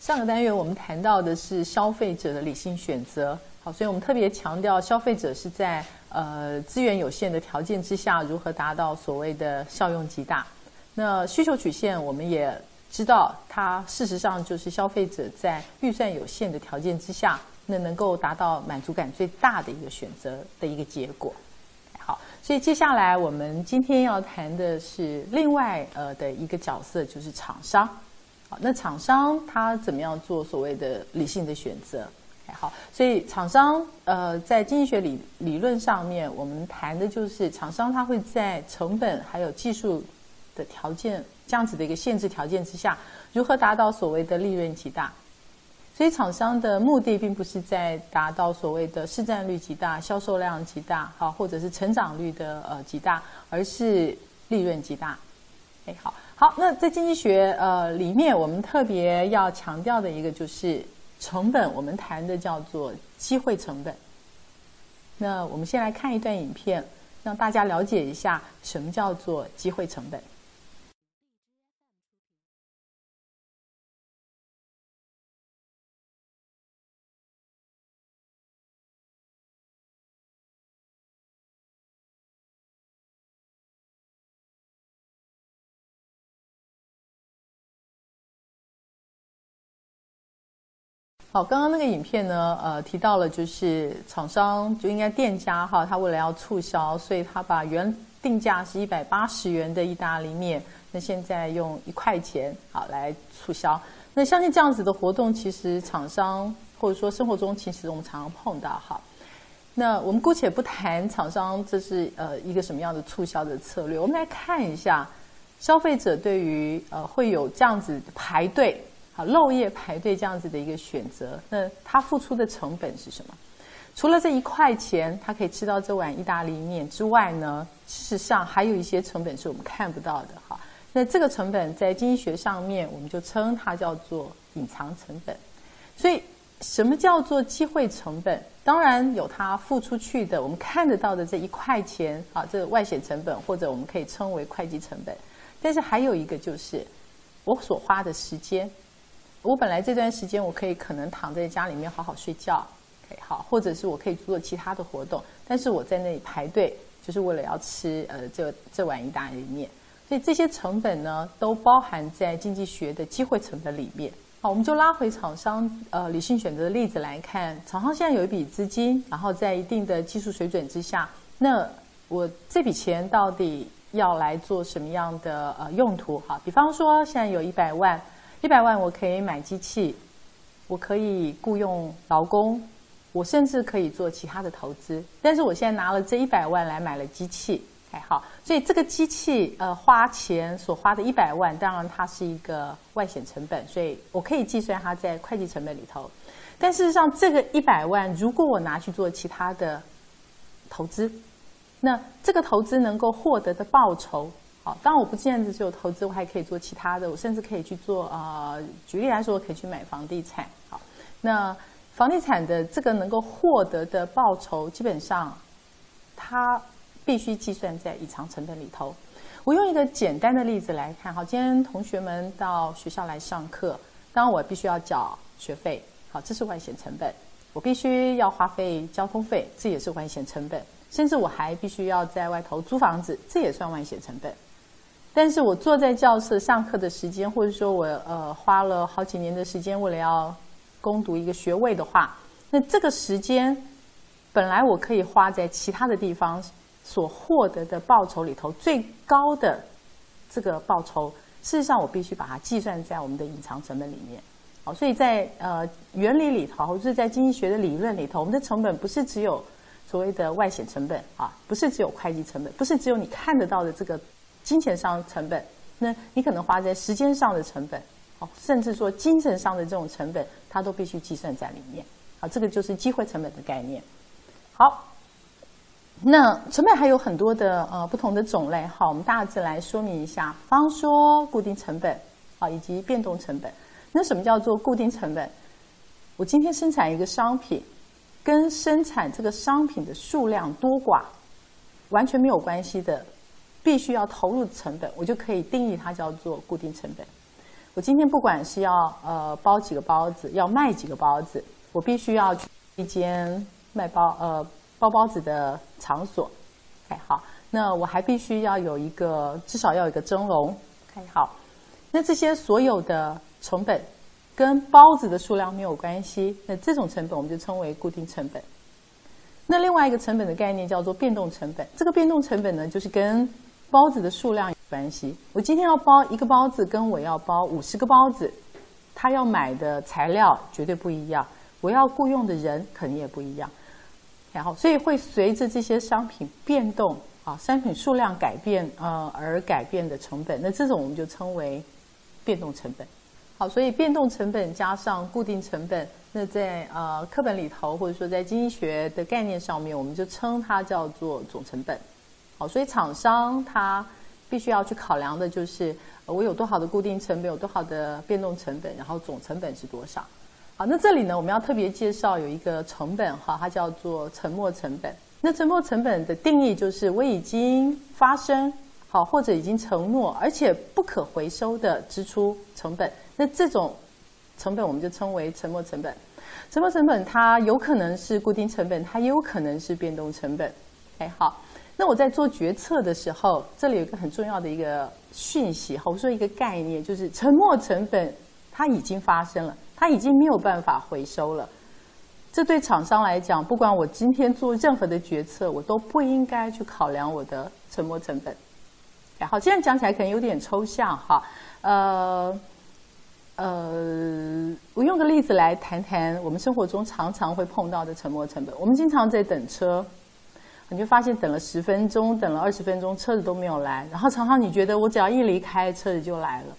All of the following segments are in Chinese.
上个单元我们谈到的是消费者的理性选择，好，所以我们特别强调消费者是在呃资源有限的条件之下，如何达到所谓的效用极大。那需求曲线我们也知道，它事实上就是消费者在预算有限的条件之下，那能够达到满足感最大的一个选择的一个结果。好，所以接下来我们今天要谈的是另外呃的一个角色，就是厂商。好，那厂商他怎么样做所谓的理性的选择？好，所以厂商呃在经济学理理论上面，我们谈的就是厂商他会在成本还有技术的条件这样子的一个限制条件之下，如何达到所谓的利润极大？所以厂商的目的并不是在达到所谓的市占率极大、销售量极大，好，或者是成长率的呃极大，而是利润极大。哎，好。好，那在经济学呃里面，我们特别要强调的一个就是成本，我们谈的叫做机会成本。那我们先来看一段影片，让大家了解一下什么叫做机会成本。好，刚刚那个影片呢，呃，提到了就是厂商就应该店家哈，他为了要促销，所以他把原定价是一百八十元的意大利面，那现在用一块钱好来促销。那相信这样子的活动，其实厂商或者说生活中其实我们常常碰到哈。那我们姑且不谈厂商这是呃一个什么样的促销的策略，我们来看一下消费者对于呃会有这样子排队。漏夜排队这样子的一个选择，那他付出的成本是什么？除了这一块钱，他可以吃到这碗意大利面之外呢，事实上还有一些成本是我们看不到的哈。那这个成本在经济学上面，我们就称它叫做隐藏成本。所以，什么叫做机会成本？当然有他付出去的，我们看得到的这一块钱啊，这个外显成本，或者我们可以称为会计成本。但是还有一个就是我所花的时间。我本来这段时间我可以可能躺在家里面好好睡觉，好，或者是我可以做其他的活动，但是我在那里排队就是为了要吃呃这这碗意大利面，所以这些成本呢都包含在经济学的机会成本里面。好，我们就拉回厂商呃理性选择的例子来看，厂商现在有一笔资金，然后在一定的技术水准之下，那我这笔钱到底要来做什么样的呃用途？哈，比方说现在有一百万。一百万我可以买机器，我可以雇佣劳工，我甚至可以做其他的投资。但是我现在拿了这一百万来买了机器，还好，所以这个机器呃花钱所花的一百万，当然它是一个外显成本，所以我可以计算它在会计成本里头。但事实上，这个一百万如果我拿去做其他的投资，那这个投资能够获得的报酬。好，当然我不见得只有投资，我还可以做其他的，我甚至可以去做啊。举例来说，我可以去买房地产。好，那房地产的这个能够获得的报酬，基本上它必须计算在隐藏成本里头。我用一个简单的例子来看，好，今天同学们到学校来上课，当然我必须要缴学费，好，这是外显成本。我必须要花费交通费，这也是外显成本。甚至我还必须要在外头租房子，这也算外显成本。但是我坐在教室上课的时间，或者说我呃花了好几年的时间为了要攻读一个学位的话，那这个时间本来我可以花在其他的地方所获得的报酬里头最高的这个报酬，事实上我必须把它计算在我们的隐藏成本里面。好，所以在呃原理里头，就是在经济学的理论里头，我们的成本不是只有所谓的外显成本啊，不是只有会计成本，不是只有你看得到的这个。金钱上成本，那你可能花在时间上的成本，哦，甚至说精神上的这种成本，它都必须计算在里面。好，这个就是机会成本的概念。好，那成本还有很多的呃不同的种类。好，我们大致来说明一下。方说固定成本，啊，以及变动成本。那什么叫做固定成本？我今天生产一个商品，跟生产这个商品的数量多寡完全没有关系的。必须要投入成本，我就可以定义它叫做固定成本。我今天不管是要呃包几个包子，要卖几个包子，我必须要去一间卖包呃包包子的场所。哎，好，那我还必须要有一个至少要有一个蒸笼。哎，好，那这些所有的成本跟包子的数量没有关系，那这种成本我们就称为固定成本。那另外一个成本的概念叫做变动成本，这个变动成本呢，就是跟包子的数量有关系。我今天要包一个包子，跟我要包五十个包子，他要买的材料绝对不一样，我要雇佣的人肯定也不一样。然后，所以会随着这些商品变动啊，商品数量改变呃而改变的成本，那这种我们就称为变动成本。好，所以变动成本加上固定成本，那在呃课本里头或者说在经济学的概念上面，我们就称它叫做总成本。好，所以厂商他必须要去考量的就是我有多少的固定成本，有多少的变动成本，然后总成本是多少。好，那这里呢，我们要特别介绍有一个成本哈，它叫做沉没成本。那沉没成本的定义就是我已经发生好或者已经承诺而且不可回收的支出成本。那这种成本我们就称为沉没成本。沉没成本它有可能是固定成本，它也有可能是变动成本。哎，好。那我在做决策的时候，这里有一个很重要的一个讯息，哈，我说一个概念，就是沉没成本它已经发生了，它已经没有办法回收了。这对厂商来讲，不管我今天做任何的决策，我都不应该去考量我的沉没成本。好，这样讲起来可能有点抽象哈。呃呃，我用个例子来谈谈我们生活中常常会碰到的沉没成本。我们经常在等车。你就发现等了十分钟，等了二十分钟，车子都没有来。然后常常你觉得我只要一离开，车子就来了。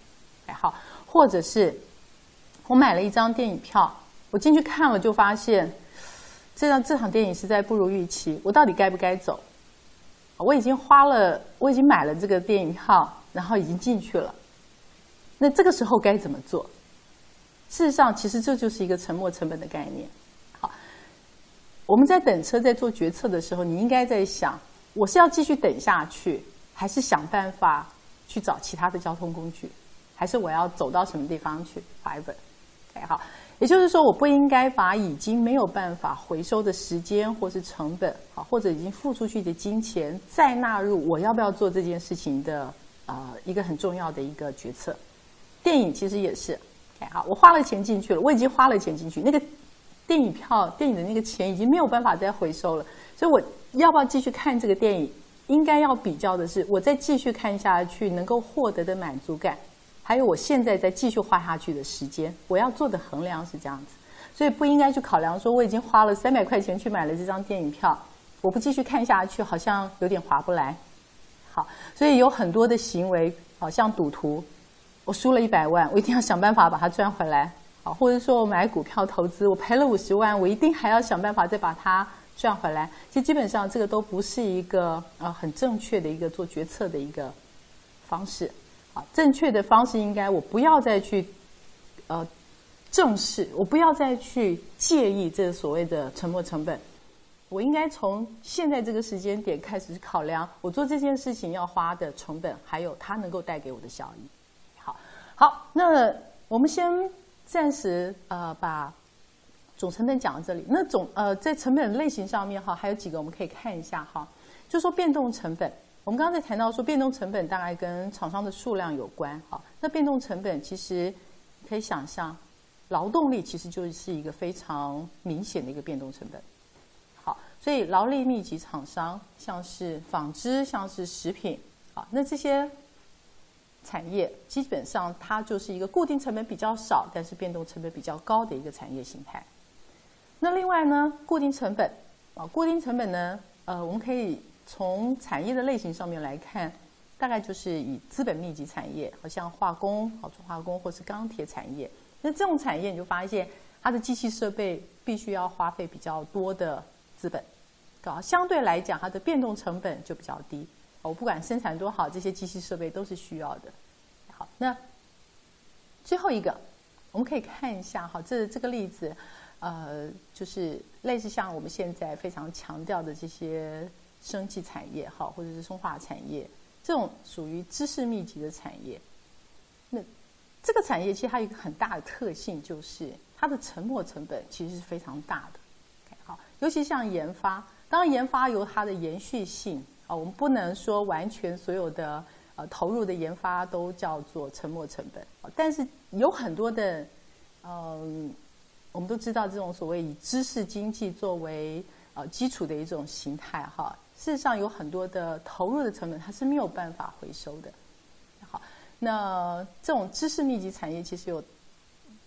哎，好，或者是我买了一张电影票，我进去看了，就发现这张这场电影实在不如预期。我到底该不该走？我已经花了，我已经买了这个电影票，然后已经进去了。那这个时候该怎么做？事实上，其实这就是一个沉没成本的概念。我们在等车、在做决策的时候，你应该在想：我是要继续等下去，还是想办法去找其他的交通工具，还是我要走到什么地方去？划一本，OK，好。也就是说，我不应该把已经没有办法回收的时间，或是成本，好，或者已经付出去的金钱，再纳入我要不要做这件事情的啊一个很重要的一个决策。电影其实也是，OK，好，我花了钱进去了，我已经花了钱进去，那个。电影票、电影的那个钱已经没有办法再回收了，所以我要不要继续看这个电影？应该要比较的是，我再继续看下去能够获得的满足感，还有我现在再继续花下去的时间，我要做的衡量是这样子。所以不应该去考量说，我已经花了三百块钱去买了这张电影票，我不继续看下去，好像有点划不来。好，所以有很多的行为，好像赌徒，我输了一百万，我一定要想办法把它赚回来。啊，或者说我买股票投资，我赔了五十万，我一定还要想办法再把它赚回来。其实基本上这个都不是一个呃很正确的一个做决策的一个方式。啊，正确的方式应该我不要再去呃正视，我不要再去介意这所谓的沉没成本。我应该从现在这个时间点开始考量我做这件事情要花的成本，还有它能够带给我的效益。好，好，那我们先。暂时呃把总成本讲到这里。那总呃在成本类型上面哈，还有几个我们可以看一下哈。就说变动成本，我们刚才谈到说变动成本大概跟厂商的数量有关哈。那变动成本其实可以想象，劳动力其实就是一个非常明显的一个变动成本。好，所以劳力密集厂商，像是纺织，像是食品，好，那这些。产业基本上它就是一个固定成本比较少，但是变动成本比较高的一个产业形态。那另外呢，固定成本啊，固定成本呢，呃，我们可以从产业的类型上面来看，大概就是以资本密集产业，好像化工、好做化工或是钢铁产业。那这种产业你就发现，它的机器设备必须要花费比较多的资本，啊，相对来讲它的变动成本就比较低。我不管生产多好，这些机器设备都是需要的。好，那最后一个，我们可以看一下，哈，这这个例子，呃，就是类似像我们现在非常强调的这些生技产业，哈，或者是生化产业，这种属于知识密集的产业。那这个产业其实它有一个很大的特性，就是它的沉没成本其实是非常大的。好，尤其像研发，当然研发有它的延续性啊，我们不能说完全所有的呃投入的研发都叫做沉没成本。但是有很多的，嗯，我们都知道这种所谓以知识经济作为呃基础的一种形态哈，事实上有很多的投入的成本它是没有办法回收的。好那这种知识密集产业其实有，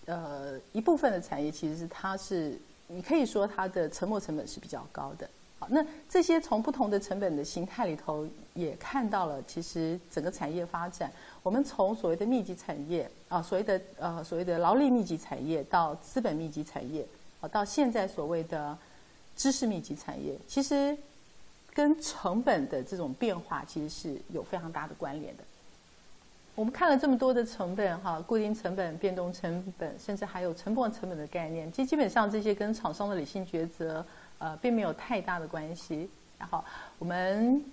呃一部分的产业其实是它是你可以说它的沉没成本是比较高的。那这些从不同的成本的形态里头也看到了，其实整个产业发展，我们从所谓的密集产业啊，所谓的呃所谓的劳力密集产业到资本密集产业，啊到现在所谓的知识密集产业，其实跟成本的这种变化其实是有非常大的关联的。我们看了这么多的成本，哈，固定成本、变动成本，甚至还有成本成本的概念，其实基本上这些跟厂商的理性抉择，呃，并没有太大的关系。然后，我们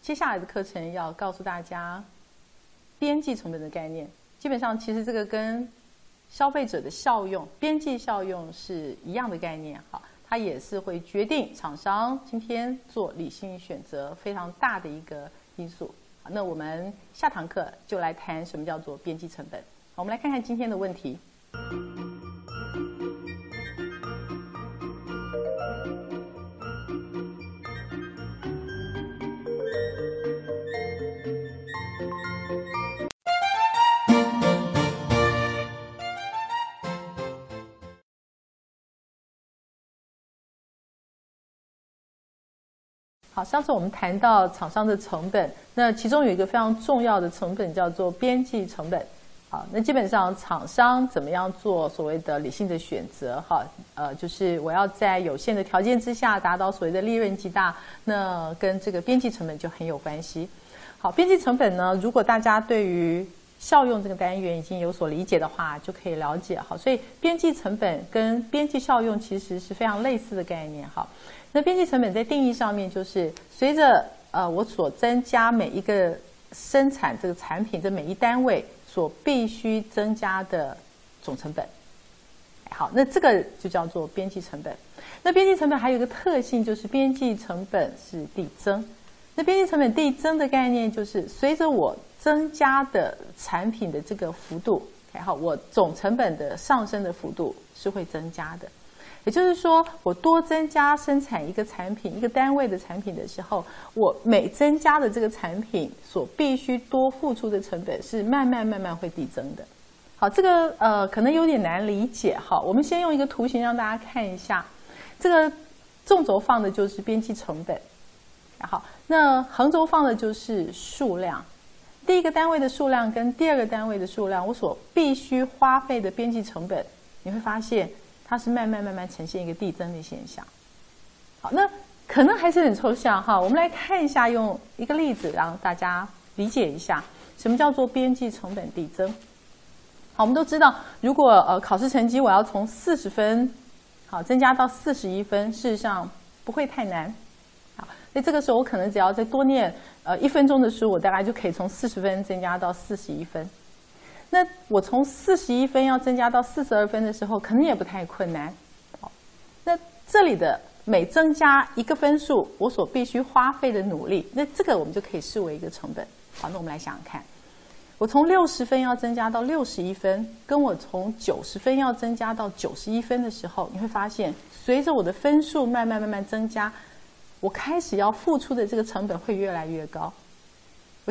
接下来的课程要告诉大家边际成本的概念。基本上，其实这个跟消费者的效用、边际效用是一样的概念，哈，它也是会决定厂商今天做理性选择非常大的一个因素。那我们下堂课就来谈什么叫做边际成本。我们来看看今天的问题。好，上次我们谈到厂商的成本，那其中有一个非常重要的成本叫做边际成本。好，那基本上厂商怎么样做所谓的理性的选择？哈，呃，就是我要在有限的条件之下达到所谓的利润极大，那跟这个边际成本就很有关系。好，边际成本呢，如果大家对于效用这个单元已经有所理解的话，就可以了解。好，所以边际成本跟边际效用其实是非常类似的概念。哈。那边际成本在定义上面，就是随着呃我所增加每一个生产这个产品的每一单位所必须增加的总成本。好，那这个就叫做边际成本。那边际成本还有一个特性，就是边际成本是递增。那边际成本递增的概念，就是随着我增加的产品的这个幅度，好，我总成本的上升的幅度是会增加的。也就是说，我多增加生产一个产品、一个单位的产品的时候，我每增加的这个产品所必须多付出的成本是慢慢慢慢会递增的。好，这个呃可能有点难理解哈。我们先用一个图形让大家看一下，这个纵轴放的就是边际成本，然后那横轴放的就是数量。第一个单位的数量跟第二个单位的数量，我所必须花费的边际成本，你会发现。它是慢慢慢慢呈现一个递增的现象。好，那可能还是很抽象哈。我们来看一下，用一个例子让大家理解一下什么叫做边际成本递增。好，我们都知道，如果呃考试成绩我要从四十分好增加到四十一分，事实上不会太难。好，那这个时候我可能只要再多念呃一分钟的书，我大概就可以从四十分增加到四十一分。那我从四十一分要增加到四十二分的时候，可能也不太困难。那这里的每增加一个分数，我所必须花费的努力，那这个我们就可以视为一个成本。好，那我们来想想看，我从六十分要增加到六十一分，跟我从九十分要增加到九十一分的时候，你会发现，随着我的分数慢慢慢慢增加，我开始要付出的这个成本会越来越高。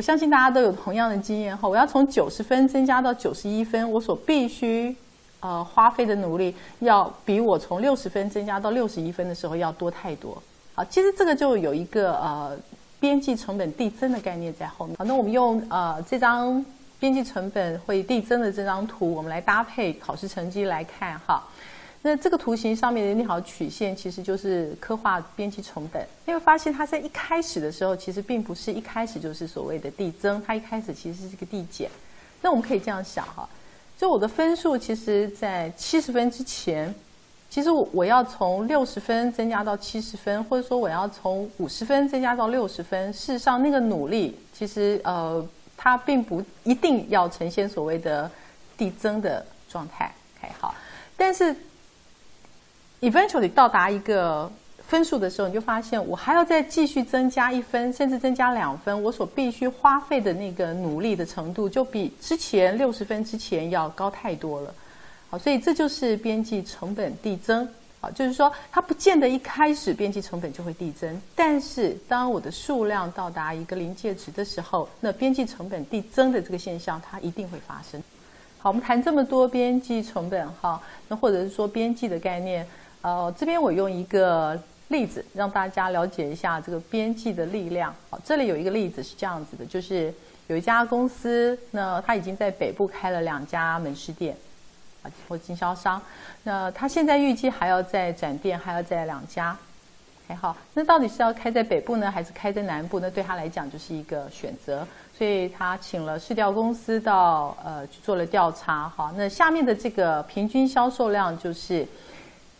我相信大家都有同样的经验哈，我要从九十分增加到九十一分，我所必须呃花费的努力，要比我从六十分增加到六十一分的时候要多太多。好，其实这个就有一个呃边际成本递增的概念在后面。好，那我们用呃这张边际成本会递增的这张图，我们来搭配考试成绩来看哈。那这个图形上面的那条曲线，其实就是刻画边际成本。你会发现，它在一开始的时候，其实并不是一开始就是所谓的递增，它一开始其实是个递减。那我们可以这样想哈，就我的分数，其实在七十分之前，其实我我要从六十分增加到七十分，或者说我要从五十分增加到六十分，事实上那个努力，其实呃，它并不一定要呈现所谓的。递增的状态。OK，好，但是 eventually 到达一个分数的时候，你就发现我还要再继续增加一分，甚至增加两分，我所必须花费的那个努力的程度，就比之前六十分之前要高太多了。好，所以这就是边际成本递增。啊，就是说它不见得一开始边际成本就会递增，但是当我的数量到达一个临界值的时候，那边际成本递增的这个现象它一定会发生。好，我们谈这么多边际成本哈，那或者是说边际的概念，呃，这边我用一个例子让大家了解一下这个边际的力量。好，这里有一个例子是这样子的，就是有一家公司，那它已经在北部开了两家门市店。啊，或经销商，那他现在预计还要在展店，还要在两家，还好。那到底是要开在北部呢，还是开在南部？那对他来讲就是一个选择。所以他请了市调公司到呃去做了调查。好，那下面的这个平均销售量就是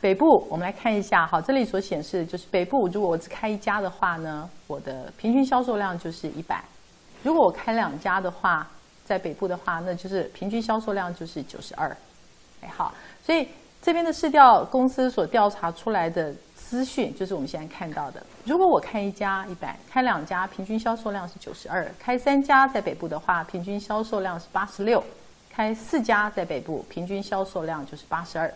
北部，我们来看一下。好，这里所显示的就是北部，如果我只开一家的话呢，我的平均销售量就是一百；如果我开两家的话，在北部的话，那就是平均销售量就是九十二。哎，好，所以这边的市调公司所调查出来的资讯，就是我们现在看到的。如果我开一家一百，开两家，平均销售量是九十二；开三家在北部的话，平均销售量是八十六；开四家在北部，平均销售量就是八十二。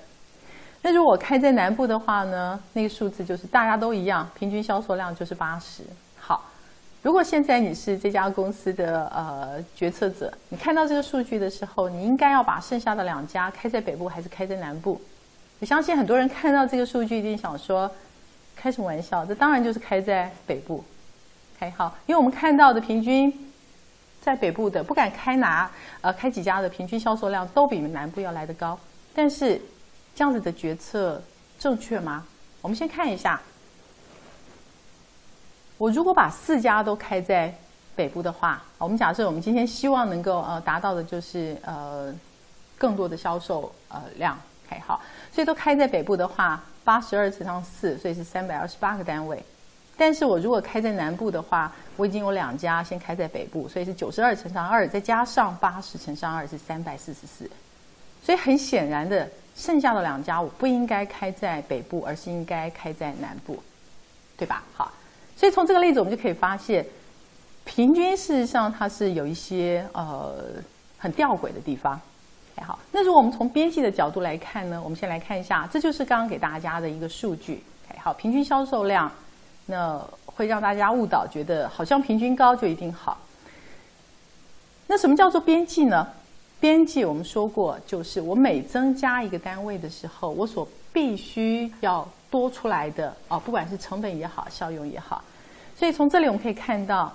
那如果开在南部的话呢？那个数字就是大家都一样，平均销售量就是八十。好。如果现在你是这家公司的呃决策者，你看到这个数据的时候，你应该要把剩下的两家开在北部还是开在南部？我相信很多人看到这个数据一定想说，开什么玩笑？这当然就是开在北部。OK，好，因为我们看到的平均在北部的，不敢开拿呃开几家的平均销售量都比南部要来得高。但是这样子的决策正确吗？我们先看一下。我如果把四家都开在北部的话，我们假设我们今天希望能够呃达到的就是呃更多的销售呃量还好，所以都开在北部的话，八十二乘上四，所以是三百二十八个单位。但是我如果开在南部的话，我已经有两家先开在北部，所以是九十二乘上二，再加上八十乘上二是三百四十四。所以很显然的，剩下的两家我不应该开在北部，而是应该开在南部，对吧？好。所以从这个例子，我们就可以发现，平均事实上它是有一些呃很吊诡的地方。好，那如果我们从边际的角度来看呢？我们先来看一下，这就是刚刚给大家的一个数据。好，平均销售量，那会让大家误导，觉得好像平均高就一定好。那什么叫做边际呢？边际我们说过，就是我每增加一个单位的时候，我所必须要。多出来的哦，不管是成本也好，效用也好，所以从这里我们可以看到，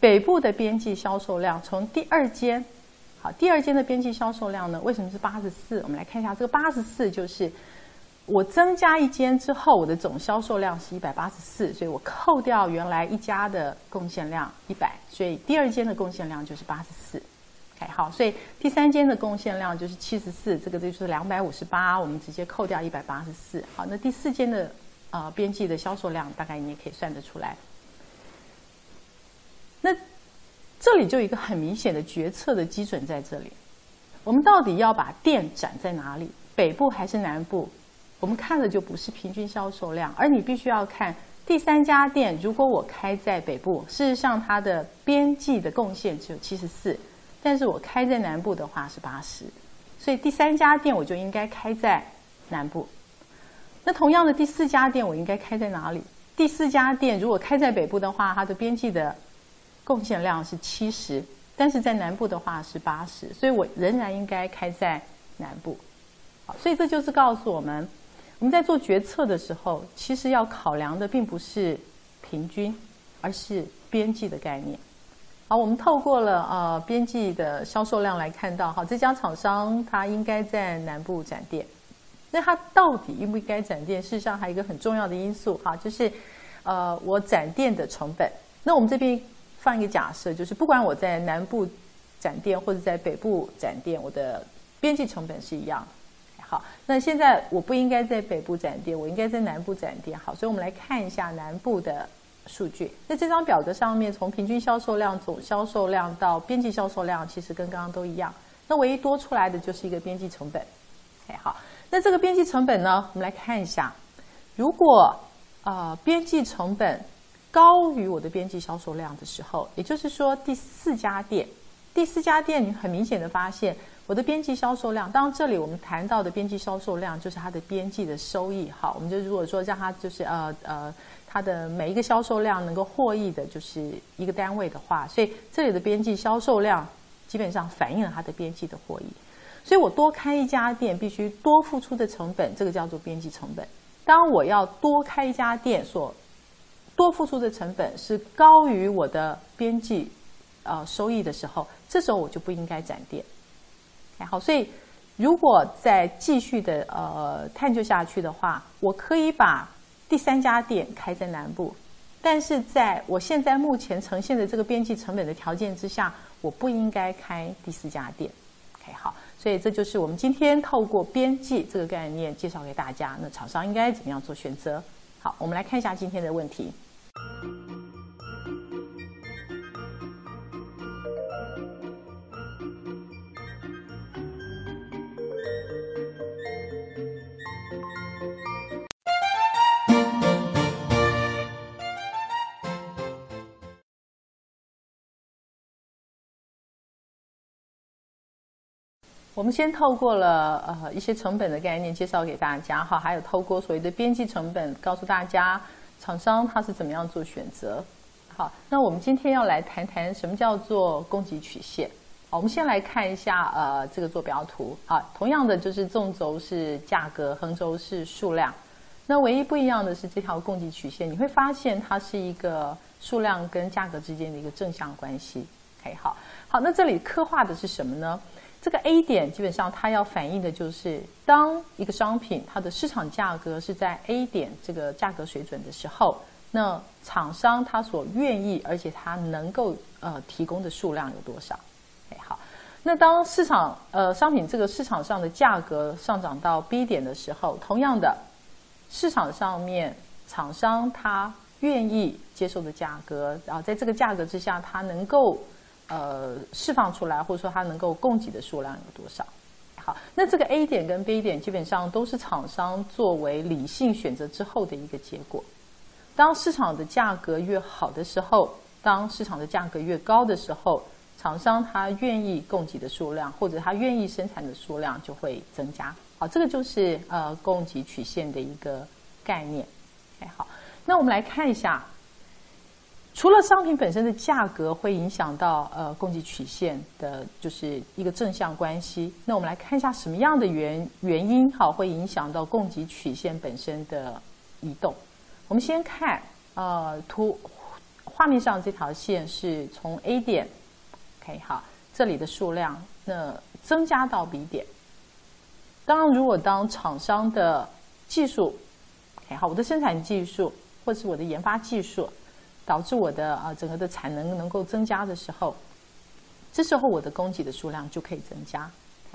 北部的边际销售量从第二间，好，第二间的边际销售量呢，为什么是八十四？我们来看一下，这个八十四就是我增加一间之后，我的总销售量是一百八十四，所以我扣掉原来一家的贡献量一百，所以第二间的贡献量就是八十四。好，所以第三间的贡献量就是七十四，这个就是两百五十八，我们直接扣掉一百八十四。好，那第四间的呃边际的销售量大概你也可以算得出来。那这里就有一个很明显的决策的基准在这里，我们到底要把店展在哪里，北部还是南部？我们看的就不是平均销售量，而你必须要看第三家店，如果我开在北部，事实上它的边际的贡献只有七十四。但是我开在南部的话是八十，所以第三家店我就应该开在南部。那同样的第四家店我应该开在哪里？第四家店如果开在北部的话，它的边际的贡献量是七十，但是在南部的话是八十，所以我仍然应该开在南部。好，所以这就是告诉我们，我们在做决策的时候，其实要考量的并不是平均，而是边际的概念。好，我们透过了呃边际的销售量来看到，哈，这家厂商它应该在南部展店。那它到底应不应该展店？事实上还有一个很重要的因素，哈，就是呃我展店的成本。那我们这边放一个假设，就是不管我在南部展店或者在北部展店，我的边际成本是一样。好，那现在我不应该在北部展店，我应该在南部展店。好，所以我们来看一下南部的。数据，那这张表格上面从平均销售量、总销售量到边际销售量，其实跟刚刚都一样，那唯一多出来的就是一个边际成本。哎，好，那这个边际成本呢，我们来看一下，如果啊边际成本高于我的边际销售量的时候，也就是说第四家店，第四家店你很明显的发现。我的边际销售量，当然这里我们谈到的边际销售量就是它的边际的收益。好，我们就如果说让它就是呃呃，它的每一个销售量能够获益的就是一个单位的话，所以这里的边际销售量基本上反映了它的边际的获益。所以我多开一家店必须多付出的成本，这个叫做边际成本。当我要多开一家店所多付出的成本是高于我的边际呃收益的时候，这时候我就不应该展店。好，所以如果再继续的呃探究下去的话，我可以把第三家店开在南部，但是在我现在目前呈现的这个边际成本的条件之下，我不应该开第四家店。OK，好，所以这就是我们今天透过边际这个概念介绍给大家，那厂商应该怎么样做选择？好，我们来看一下今天的问题。我们先透过了呃一些成本的概念介绍给大家哈，还有透过所谓的边际成本告诉大家厂商他是怎么样做选择。好，那我们今天要来谈谈什么叫做供给曲线。我们先来看一下呃这个坐标图。好，同样的就是纵轴是价格，横轴是数量。那唯一不一样的是这条供给曲线，你会发现它是一个数量跟价格之间的一个正向关系。OK，好，好，那这里刻画的是什么呢？这个 A 点基本上它要反映的就是，当一个商品它的市场价格是在 A 点这个价格水准的时候，那厂商他所愿意而且他能够呃提供的数量有多少？哎，好，那当市场呃商品这个市场上的价格上涨到 B 点的时候，同样的市场上面厂商他愿意接受的价格，然后在这个价格之下，他能够。呃，释放出来或者说它能够供给的数量有多少？好，那这个 A 点跟 B 点基本上都是厂商作为理性选择之后的一个结果。当市场的价格越好的时候，当市场的价格越高的时候，厂商他愿意供给的数量或者他愿意生产的数量就会增加。好，这个就是呃供给曲线的一个概念。哎，好，那我们来看一下。除了商品本身的价格会影响到呃供给曲线的，就是一个正向关系。那我们来看一下什么样的原原因好会影响到供给曲线本身的移动。我们先看呃图画面上这条线是从 A 点，OK 好，这里的数量那增加到 B 点。当然，如果当厂商的技术，OK 好，我的生产技术或是我的研发技术。导致我的啊整个的产能能够增加的时候，这时候我的供给的数量就可以增加。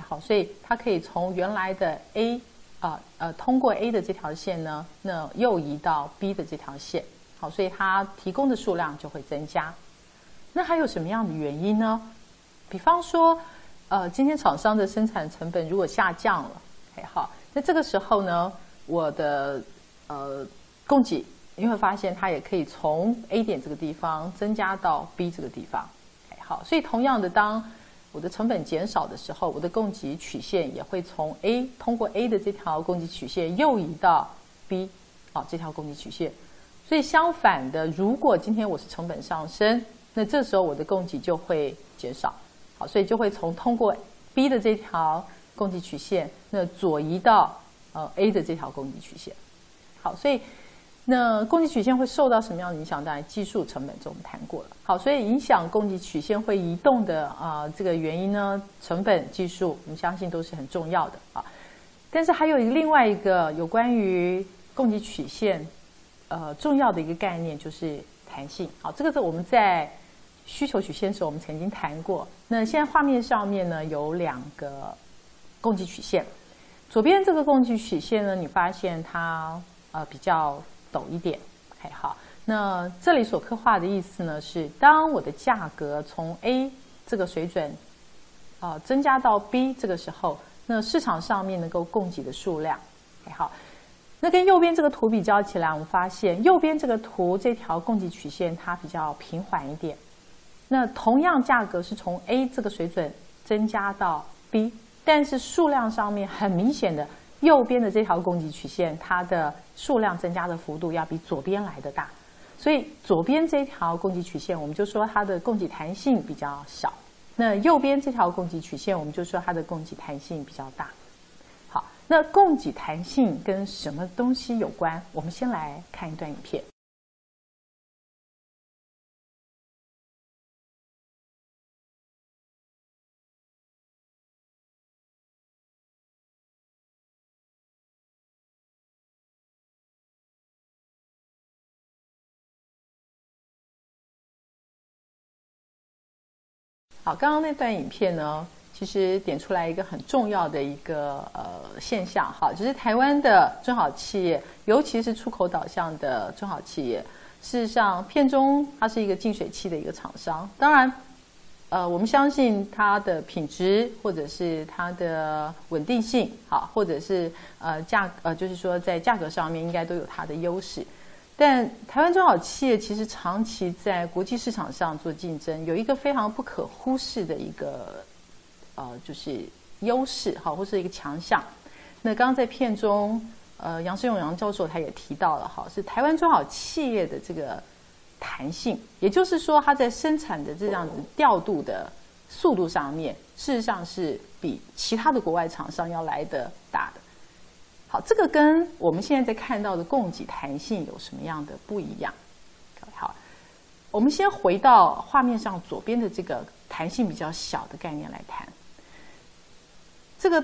好，所以它可以从原来的 A 啊呃通过 A 的这条线呢，那又移到 B 的这条线。好，所以它提供的数量就会增加。那还有什么样的原因呢？比方说，呃，今天厂商的生产成本如果下降了，哎好，那这个时候呢，我的呃供给。你会发现，它也可以从 A 点这个地方增加到 B 这个地方。好，所以同样的，当我的成本减少的时候，我的供给曲线也会从 A 通过 A 的这条供给曲线右移到 B，啊，这条供给曲线。所以相反的，如果今天我是成本上升，那这时候我的供给就会减少。好，所以就会从通过 B 的这条供给曲线，那左移到呃 A 的这条供给曲线。好，所以。那供给曲线会受到什么样的影响？当然，技术成本这我们谈过了。好，所以影响供给曲线会移动的啊，这个原因呢，成本、技术，我们相信都是很重要的啊。但是还有一个另外一个有关于供给曲线呃重要的一个概念，就是弹性。好，这个是我们在需求曲线时候我们曾经谈过。那现在画面上面呢有两个供给曲线，左边这个供给曲线呢，你发现它呃比较。陡一点，OK 好。那这里所刻画的意思呢，是当我的价格从 A 这个水准呃增加到 B 这个时候，那市场上面能够供给的数量，好，那跟右边这个图比较起来，我们发现右边这个图这条供给曲线它比较平缓一点。那同样价格是从 A 这个水准增加到 B，但是数量上面很明显的，右边的这条供给曲线它的数量增加的幅度要比左边来的大。所以左边这条供给曲线，我们就说它的供给弹性比较小；那右边这条供给曲线，我们就说它的供给弹性比较大。好，那供给弹性跟什么东西有关？我们先来看一段影片。好，刚刚那段影片呢，其实点出来一个很重要的一个呃现象，哈，就是台湾的中小企业，尤其是出口导向的中小企业，事实上片中它是一个净水器的一个厂商，当然，呃，我们相信它的品质或者是它的稳定性，好，或者是呃价呃，就是说在价格上面应该都有它的优势。但台湾中小企业其实长期在国际市场上做竞争，有一个非常不可忽视的一个呃，就是优势哈，或是一个强项。那刚刚在片中，呃，杨世勇杨教授他也提到了哈，是台湾中小企业的这个弹性，也就是说，它在生产的这样子调度的速度上面，事实上是比其他的国外厂商要来的大的。好，这个跟我们现在在看到的供给弹性有什么样的不一样？好，我们先回到画面上左边的这个弹性比较小的概念来谈。这个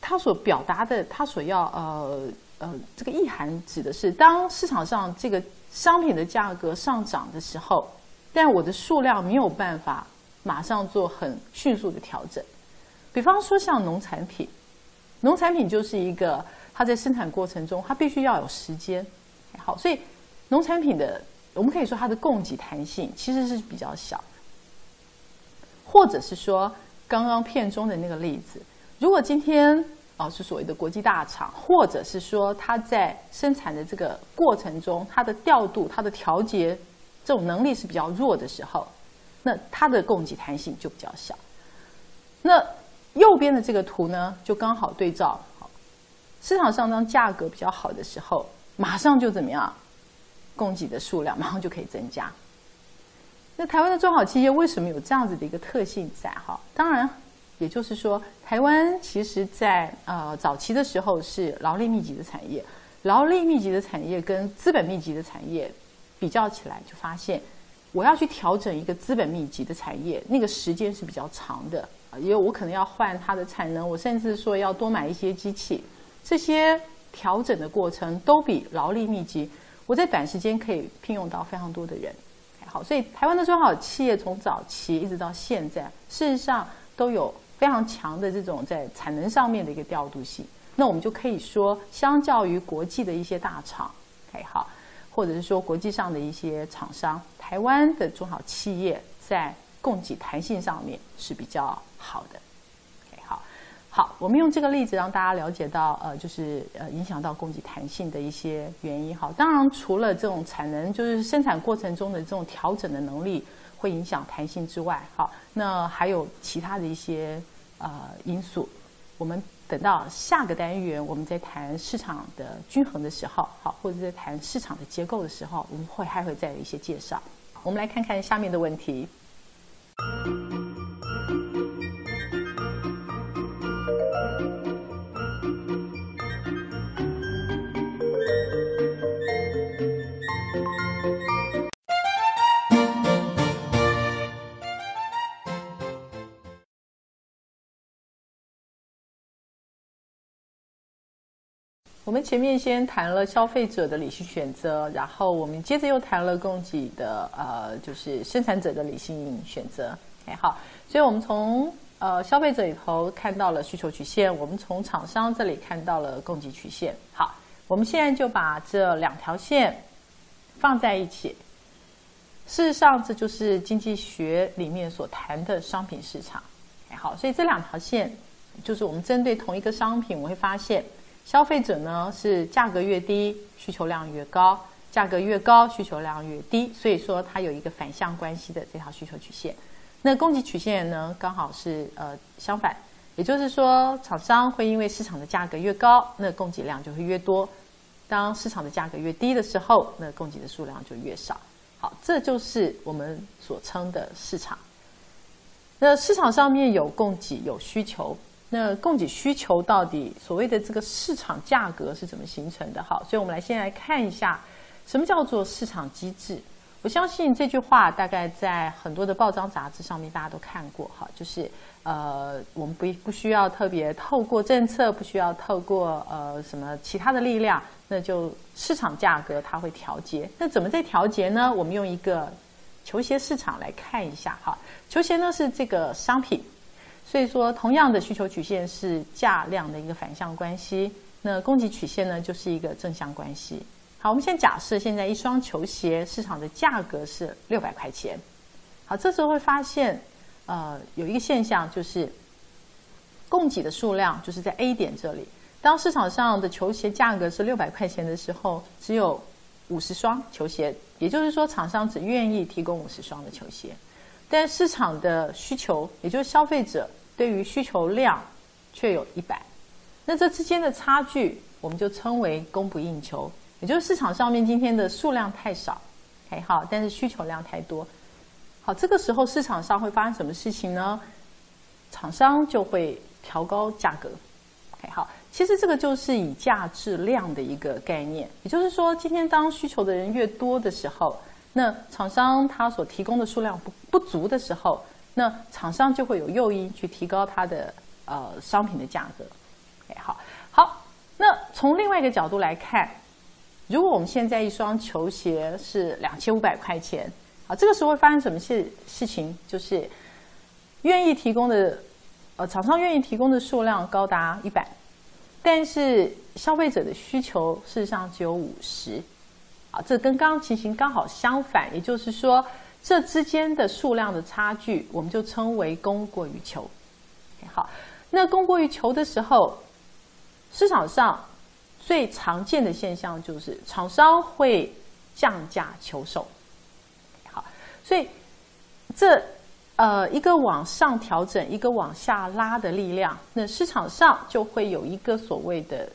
它所表达的，它所要呃呃这个意涵指的是，当市场上这个商品的价格上涨的时候，但我的数量没有办法马上做很迅速的调整。比方说像农产品，农产品就是一个。它在生产过程中，它必须要有时间。好，所以农产品的，我们可以说它的供给弹性其实是比较小。或者是说，刚刚片中的那个例子，如果今天啊是所谓的国际大厂，或者是说它在生产的这个过程中，它的调度、它的调节这种能力是比较弱的时候，那它的供给弹性就比较小。那右边的这个图呢，就刚好对照。市场上当价格比较好的时候，马上就怎么样？供给的数量马上就可以增加。那台湾的中小企业为什么有这样子的一个特性在？哈，当然，也就是说，台湾其实在呃早期的时候是劳力密集的产业，劳力密集的产业跟资本密集的产业比较起来，就发现我要去调整一个资本密集的产业，那个时间是比较长的因为我可能要换它的产能，我甚至说要多买一些机器。这些调整的过程都比劳力密集，我在短时间可以聘用到非常多的人。好，所以台湾的中小企业从早期一直到现在，事实上都有非常强的这种在产能上面的一个调度性。那我们就可以说，相较于国际的一些大厂，哎好，或者是说国际上的一些厂商，台湾的中小企业在供给弹性上面是比较好的。好，我们用这个例子让大家了解到，呃，就是呃，影响到供给弹性的一些原因。好，当然除了这种产能，就是生产过程中的这种调整的能力会影响弹性之外，好，那还有其他的一些呃因素。我们等到下个单元我们在谈市场的均衡的时候，好，或者在谈市场的结构的时候，我们会还会再有一些介绍。我们来看看下面的问题。我们前面先谈了消费者的理性选择，然后我们接着又谈了供给的呃，就是生产者的理性选择。哎，好，所以我们从呃消费者里头看到了需求曲线，我们从厂商这里看到了供给曲线。好，我们现在就把这两条线放在一起。事实上，这就是经济学里面所谈的商品市场。好，所以这两条线就是我们针对同一个商品，我们会发现消费者呢是价格越低，需求量越高；价格越高，需求量越低。所以说它有一个反向关系的这条需求曲线。那供给曲线呢，刚好是呃相反，也就是说厂商会因为市场的价格越高，那供给量就会越多；当市场的价格越低的时候，那供给的数量就越少。好，这就是我们所称的市场。那市场上面有供给有需求，那供给需求到底所谓的这个市场价格是怎么形成的？好，所以我们来先来看一下什么叫做市场机制。我相信这句话大概在很多的报章杂志上面大家都看过，哈，就是呃，我们不不需要特别透过政策，不需要透过呃什么其他的力量，那就市场价格它会调节。那怎么在调节呢？我们用一个球鞋市场来看一下，哈，球鞋呢是这个商品，所以说同样的需求曲线是价量的一个反向关系，那供给曲线呢就是一个正向关系。好，我们先假设现在一双球鞋市场的价格是六百块钱。好，这时候会发现，呃，有一个现象就是，供给的数量就是在 A 点这里。当市场上的球鞋价格是六百块钱的时候，只有五十双球鞋，也就是说，厂商只愿意提供五十双的球鞋。但市场的需求，也就是消费者对于需求量，却有一百。那这之间的差距，我们就称为供不应求。也就是市场上面今天的数量太少，OK 好，但是需求量太多，好，这个时候市场上会发生什么事情呢？厂商就会调高价格，OK 好，其实这个就是以价质量的一个概念，也就是说，今天当需求的人越多的时候，那厂商他所提供的数量不不足的时候，那厂商就会有诱因去提高它的呃商品的价格哎好，好，那从另外一个角度来看。如果我们现在一双球鞋是两千五百块钱，啊，这个时候会发生什么事事情？就是愿意提供的，呃，厂商愿意提供的数量高达一百，但是消费者的需求事实上只有五十，啊，这跟刚刚情形刚好相反，也就是说，这之间的数量的差距，我们就称为供过于求。好，那供过于求的时候，市场上。最常见的现象就是厂商会降价求售，好，所以这呃一个往上调整，一个往下拉的力量，那市场上就会有一个所谓的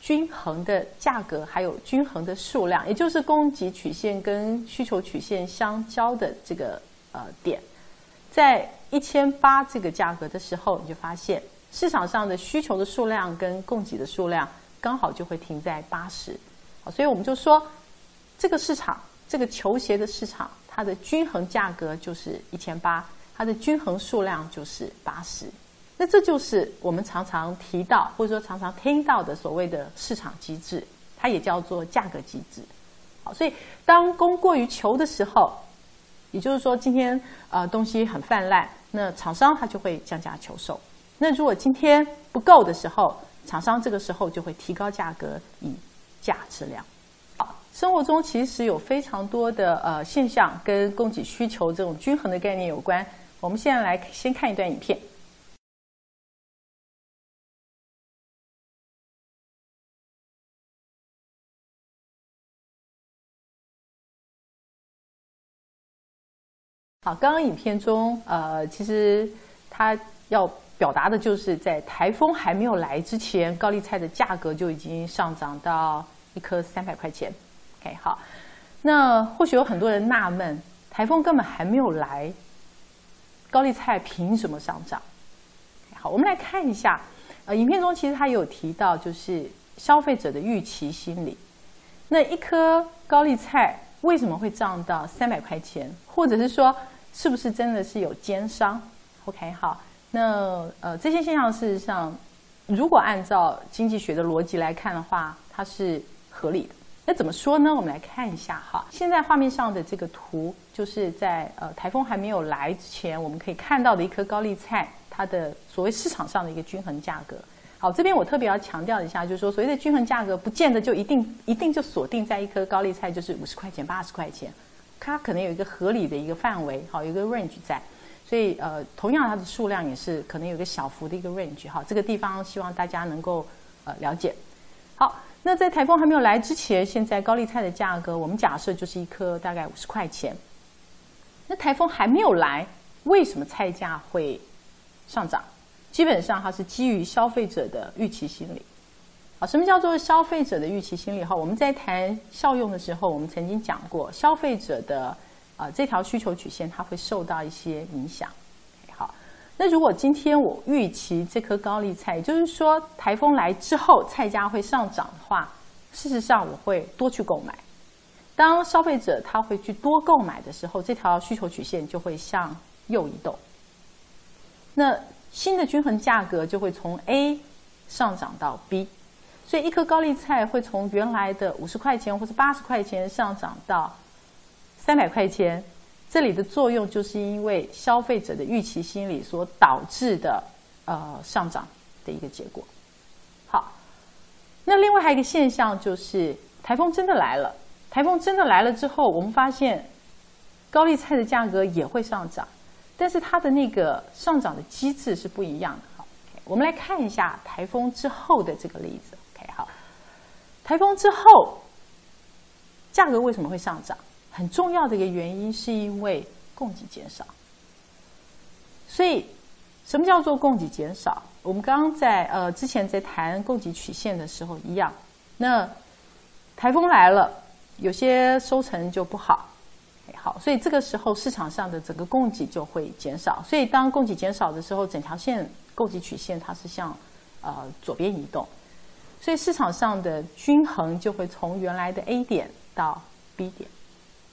均衡的价格，还有均衡的数量，也就是供给曲线跟需求曲线相交的这个呃点，在一千八这个价格的时候，你就发现市场上的需求的数量跟供给的数量。刚好就会停在八十，好，所以我们就说，这个市场，这个球鞋的市场，它的均衡价格就是一千八，它的均衡数量就是八十，那这就是我们常常提到或者说常常听到的所谓的市场机制，它也叫做价格机制。好，所以当供过于求的时候，也就是说今天呃东西很泛滥，那厂商他就会降价求售。那如果今天不够的时候，厂商这个时候就会提高价格以价质量。好，生活中其实有非常多的呃现象跟供给需求这种均衡的概念有关。我们现在来先看一段影片。好，刚刚影片中呃，其实他要。表达的就是在台风还没有来之前，高丽菜的价格就已经上涨到一颗三百块钱。OK，好，那或许有很多人纳闷，台风根本还没有来，高丽菜凭什么上涨？好，我们来看一下，呃，影片中其实他有提到，就是消费者的预期心理。那一颗高丽菜为什么会涨到三百块钱？或者是说，是不是真的是有奸商？OK，好。那呃，这些现象事实上，如果按照经济学的逻辑来看的话，它是合理的。那怎么说呢？我们来看一下哈。现在画面上的这个图，就是在呃台风还没有来之前，我们可以看到的一颗高丽菜，它的所谓市场上的一个均衡价格。好，这边我特别要强调一下，就是说所谓的均衡价格，不见得就一定一定就锁定在一颗高丽菜就是五十块钱、八十块钱，它可能有一个合理的一个范围，好，有一个 range 在。所以呃，同样它的数量也是可能有一个小幅的一个 range 哈。这个地方希望大家能够呃了解。好，那在台风还没有来之前，现在高丽菜的价格我们假设就是一颗大概五十块钱。那台风还没有来，为什么菜价会上涨？基本上它是基于消费者的预期心理。啊，什么叫做消费者的预期心理？哈，我们在谈效用的时候，我们曾经讲过，消费者的啊这条需求曲线它会受到一些影响。好，那如果今天我预期这颗高丽菜，就是说台风来之后菜价会上涨的话，事实上我会多去购买。当消费者他会去多购买的时候，这条需求曲线就会向右移动。那新的均衡价格就会从 A 上涨到 B。所以一颗高丽菜会从原来的五十块钱或者八十块钱上涨到三百块钱，这里的作用就是因为消费者的预期心理所导致的呃上涨的一个结果。好，那另外还有一个现象就是台风真的来了，台风真的来了之后，我们发现高丽菜的价格也会上涨，但是它的那个上涨的机制是不一样的。好，我们来看一下台风之后的这个例子。好台风之后，价格为什么会上涨？很重要的一个原因是因为供给减少。所以，什么叫做供给减少？我们刚刚在呃之前在谈供给曲线的时候一样。那台风来了，有些收成就不好，好，所以这个时候市场上的整个供给就会减少。所以当供给减少的时候，整条线供给曲线它是向呃左边移动。所以市场上的均衡就会从原来的 A 点到 B 点，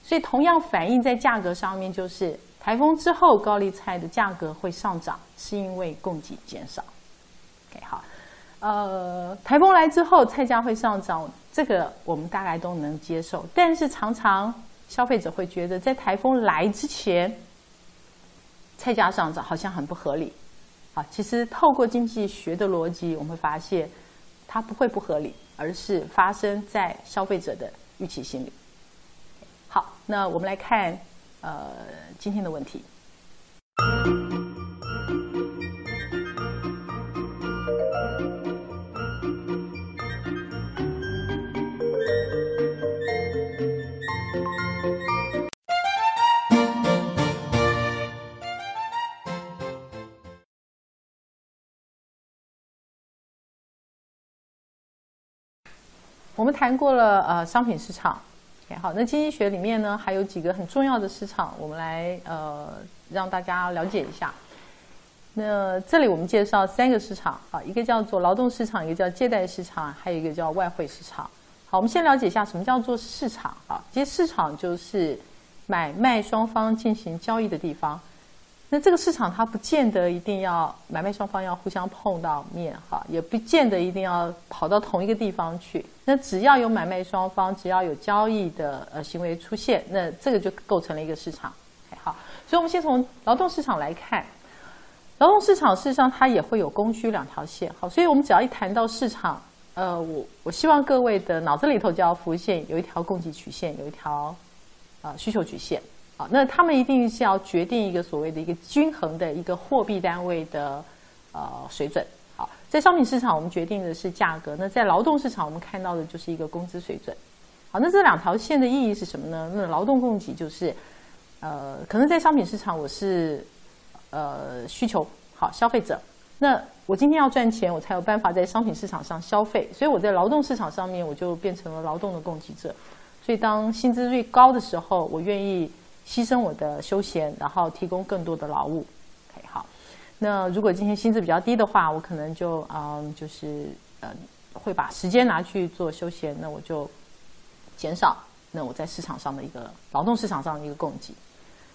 所以同样反映在价格上面，就是台风之后高丽菜的价格会上涨，是因为供给减少。OK，好，呃，台风来之后菜价会上涨，这个我们大概都能接受，但是常常消费者会觉得在台风来之前菜价上涨好像很不合理。啊，其实透过经济学的逻辑，我们会发现。它不会不合理，而是发生在消费者的预期心理。好，那我们来看呃今天的问题。谈过了呃商品市场，OK 好，那经济学里面呢还有几个很重要的市场，我们来呃让大家了解一下。那这里我们介绍三个市场啊，一个叫做劳动市场，一个叫借贷市场，还有一个叫外汇市场。好，我们先了解一下什么叫做市场啊？其实市场就是买卖双方进行交易的地方。那这个市场它不见得一定要买卖双方要互相碰到面哈，也不见得一定要跑到同一个地方去。那只要有买卖双方，只要有交易的呃行为出现，那这个就构成了一个市场。好，所以我们先从劳动市场来看，劳动市场事实上它也会有供需两条线。好，所以我们只要一谈到市场，呃，我我希望各位的脑子里头就要浮现有一条供给曲线，有一条呃需求曲线。好，那他们一定是要决定一个所谓的一个均衡的一个货币单位的呃水准。好，在商品市场我们决定的是价格，那在劳动市场我们看到的就是一个工资水准。好，那这两条线的意义是什么呢？那劳动供给就是呃，可能在商品市场我是呃需求好消费者，那我今天要赚钱，我才有办法在商品市场上消费，所以我在劳动市场上面我就变成了劳动的供给者。所以当薪资最高的时候，我愿意。牺牲我的休闲，然后提供更多的劳务。OK，好。那如果今天薪资比较低的话，我可能就嗯，就是呃，会把时间拿去做休闲，那我就减少那我在市场上的一个劳动市场上的一个供给。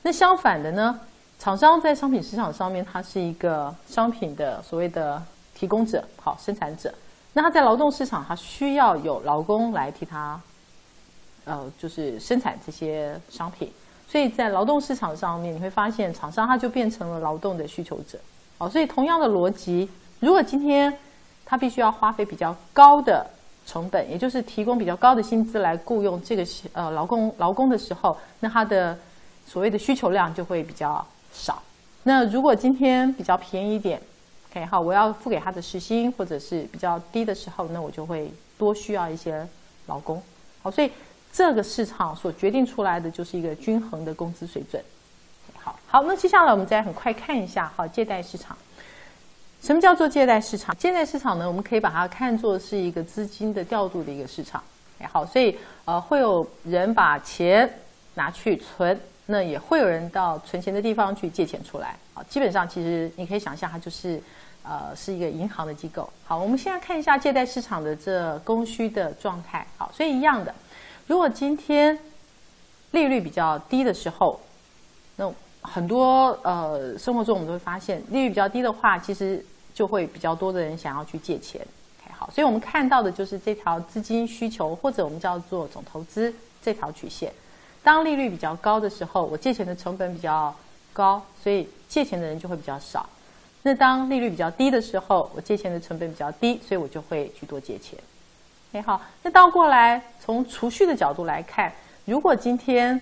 那相反的呢，厂商在商品市场上面，它是一个商品的所谓的提供者，好生产者。那他在劳动市场，他需要有劳工来替他，呃，就是生产这些商品。所以在劳动市场上面，你会发现厂商他就变成了劳动的需求者。好，所以同样的逻辑，如果今天他必须要花费比较高的成本，也就是提供比较高的薪资来雇佣这个呃劳工劳工的时候，那他的所谓的需求量就会比较少。那如果今天比较便宜一点，OK，好，我要付给他的时薪或者是比较低的时候，那我就会多需要一些劳工。好，所以这个市场所决定出来的就是一个均衡的工资水准。好，好，那接下来我们再很快看一下，好，借贷市场。什么叫做借贷市场？借贷市场呢，我们可以把它看作是一个资金的调度的一个市场。好，所以呃，会有人把钱拿去存，那也会有人到存钱的地方去借钱出来。好，基本上其实你可以想象，它就是呃是一个银行的机构。好，我们现在看一下借贷市场的这供需的状态。好，所以一样的，如果今天利率比较低的时候，那很多呃生活中我们都会发现，利率比较低的话，其实就会比较多的人想要去借钱。好，所以我们看到的就是这条资金需求，或者我们叫做总投资这条曲线。当利率比较高的时候，我借钱的成本比较高，所以借钱的人就会比较少。那当利率比较低的时候，我借钱的成本比较低，所以我就会去多借钱。哎，好，那倒过来从储蓄的角度来看，如果今天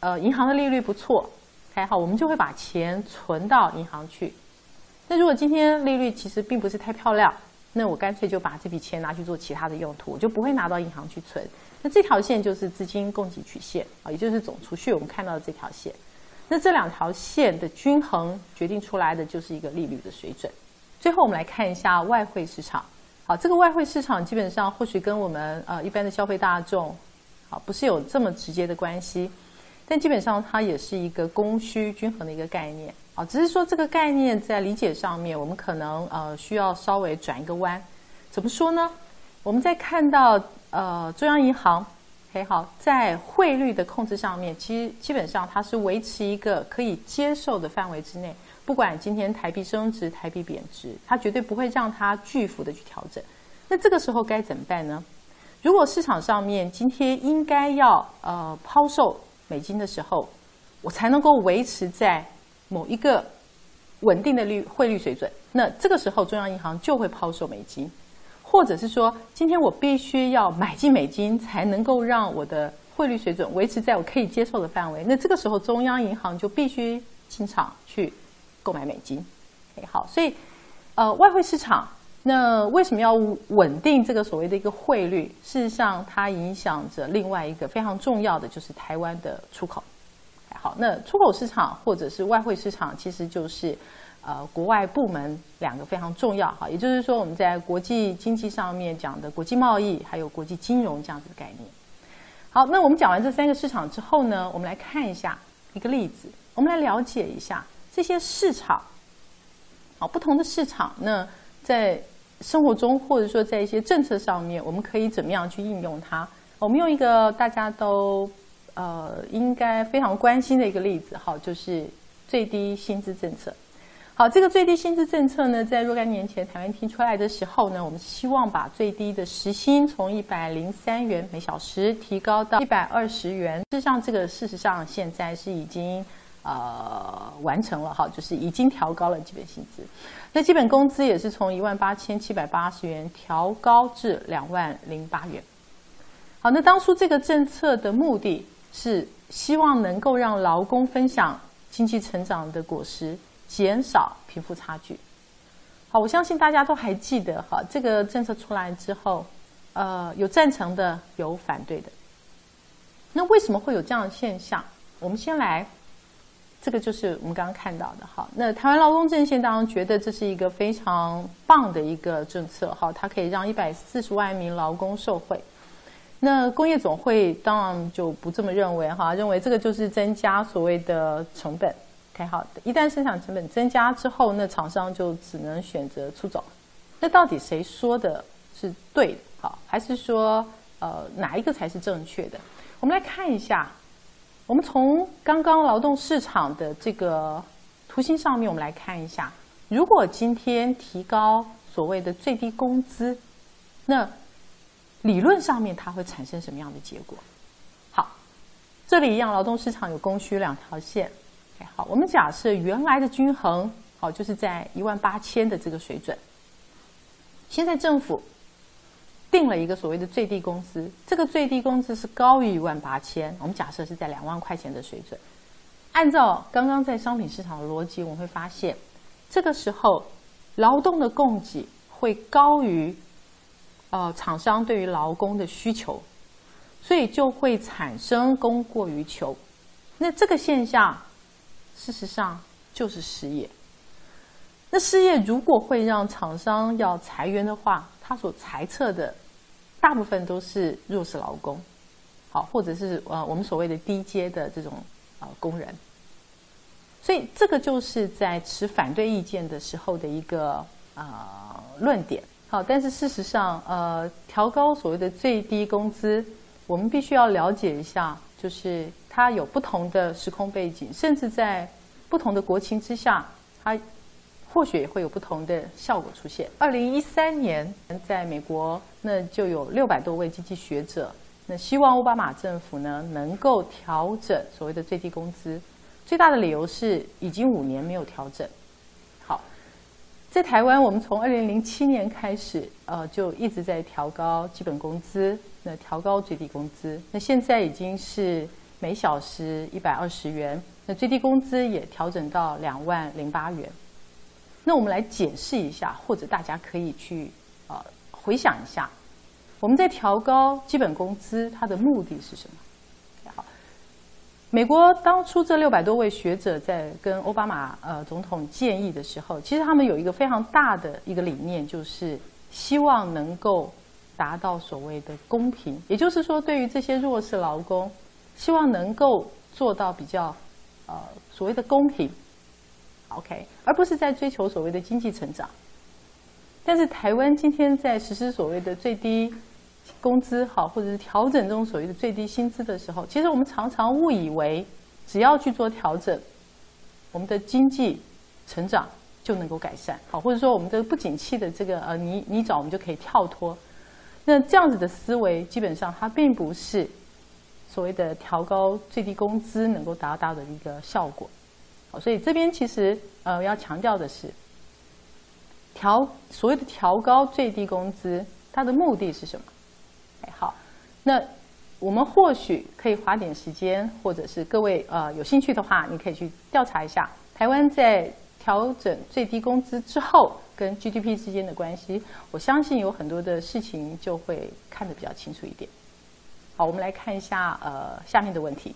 呃银行的利率不错，还好，我们就会把钱存到银行去。那如果今天利率其实并不是太漂亮，那我干脆就把这笔钱拿去做其他的用途，我就不会拿到银行去存。那这条线就是资金供给曲线啊，也就是总储蓄我们看到的这条线。那这两条线的均衡决定出来的就是一个利率的水准。最后我们来看一下外汇市场。好，这个外汇市场基本上或许跟我们呃一般的消费大众好不是有这么直接的关系，但基本上它也是一个供需均衡的一个概念。啊，只是说这个概念在理解上面，我们可能呃需要稍微转一个弯。怎么说呢？我们在看到呃中央银行很好，在汇率的控制上面，其实基本上它是维持一个可以接受的范围之内。不管今天台币升值、台币贬值，它绝对不会让它巨幅的去调整。那这个时候该怎么办呢？如果市场上面今天应该要呃抛售美金的时候，我才能够维持在。某一个稳定的率汇率水准，那这个时候中央银行就会抛售美金，或者是说，今天我必须要买进美金才能够让我的汇率水准维持在我可以接受的范围，那这个时候中央银行就必须进场去购买美金。哎，好，所以呃，外汇市场那为什么要稳定这个所谓的一个汇率？事实上，它影响着另外一个非常重要的，就是台湾的出口。好，那出口市场或者是外汇市场，其实就是呃国外部门两个非常重要哈，也就是说我们在国际经济上面讲的国际贸易还有国际金融这样子的概念。好，那我们讲完这三个市场之后呢，我们来看一下一个例子，我们来了解一下这些市场，好，不同的市场，那在生活中或者说在一些政策上面，我们可以怎么样去应用它？我们用一个大家都。呃，应该非常关心的一个例子，好，就是最低薪资政策。好，这个最低薪资政策呢，在若干年前台湾提出来的时候呢，我们希望把最低的时薪从一百零三元每小时提高到一百二十元。事实上，这个事实上现在是已经呃完成了，哈，就是已经调高了基本薪资。那基本工资也是从一万八千七百八十元调高至两万零八元。好，那当初这个政策的目的。是希望能够让劳工分享经济成长的果实，减少贫富差距。好，我相信大家都还记得哈，这个政策出来之后，呃，有赞成的，有反对的。那为什么会有这样的现象？我们先来，这个就是我们刚刚看到的哈。那台湾劳工阵线当然觉得这是一个非常棒的一个政策哈，它可以让一百四十万名劳工受惠。那工业总会当然就不这么认为哈，认为这个就是增加所谓的成本。OK，好，一旦生产成本增加之后，那厂商就只能选择出走。那到底谁说的是对的？好，还是说呃哪一个才是正确的？我们来看一下，我们从刚刚劳动市场的这个图形上面，我们来看一下，如果今天提高所谓的最低工资，那理论上面它会产生什么样的结果？好，这里一样，劳动市场有供需两条线。好，我们假设原来的均衡，好，就是在一万八千的这个水准。现在政府定了一个所谓的最低工资，这个最低工资是高于一万八千，我们假设是在两万块钱的水准。按照刚刚在商品市场的逻辑，我们会发现，这个时候劳动的供给会高于呃厂商对于劳工的需求，所以就会产生供过于求。那这个现象，事实上就是失业。那失业如果会让厂商要裁员的话，他所裁撤的大部分都是弱势劳工，好，或者是呃我们所谓的低阶的这种呃工人。所以这个就是在持反对意见的时候的一个呃论点。好，但是事实上，呃，调高所谓的最低工资，我们必须要了解一下，就是它有不同的时空背景，甚至在不同的国情之下，它。或许也会有不同的效果出现。二零一三年，在美国，那就有六百多位经济学者，那希望奥巴马政府呢能够调整所谓的最低工资。最大的理由是，已经五年没有调整。好，在台湾，我们从二零零七年开始，呃，就一直在调高基本工资，那调高最低工资。那现在已经是每小时一百二十元，那最低工资也调整到两万零八元。那我们来解释一下，或者大家可以去回想一下，我们在调高基本工资，它的目的是什么？好，美国当初这六百多位学者在跟奥巴马呃总统建议的时候，其实他们有一个非常大的一个理念，就是希望能够达到所谓的公平，也就是说，对于这些弱势劳工，希望能够做到比较呃所谓的公平。OK，而不是在追求所谓的经济成长。但是台湾今天在实施所谓的最低工资，好，或者是调整这种所谓的最低薪资的时候，其实我们常常误以为只要去做调整，我们的经济成长就能够改善，好，或者说我们的不景气的这个呃泥泥沼我们就可以跳脱。那这样子的思维，基本上它并不是所谓的调高最低工资能够达到的一个效果。好所以这边其实呃要强调的是，调所谓的调高最低工资，它的目的是什么？哎，好，那我们或许可以花点时间，或者是各位呃有兴趣的话，你可以去调查一下台湾在调整最低工资之后跟 GDP 之间的关系。我相信有很多的事情就会看得比较清楚一点。好，我们来看一下呃下面的问题。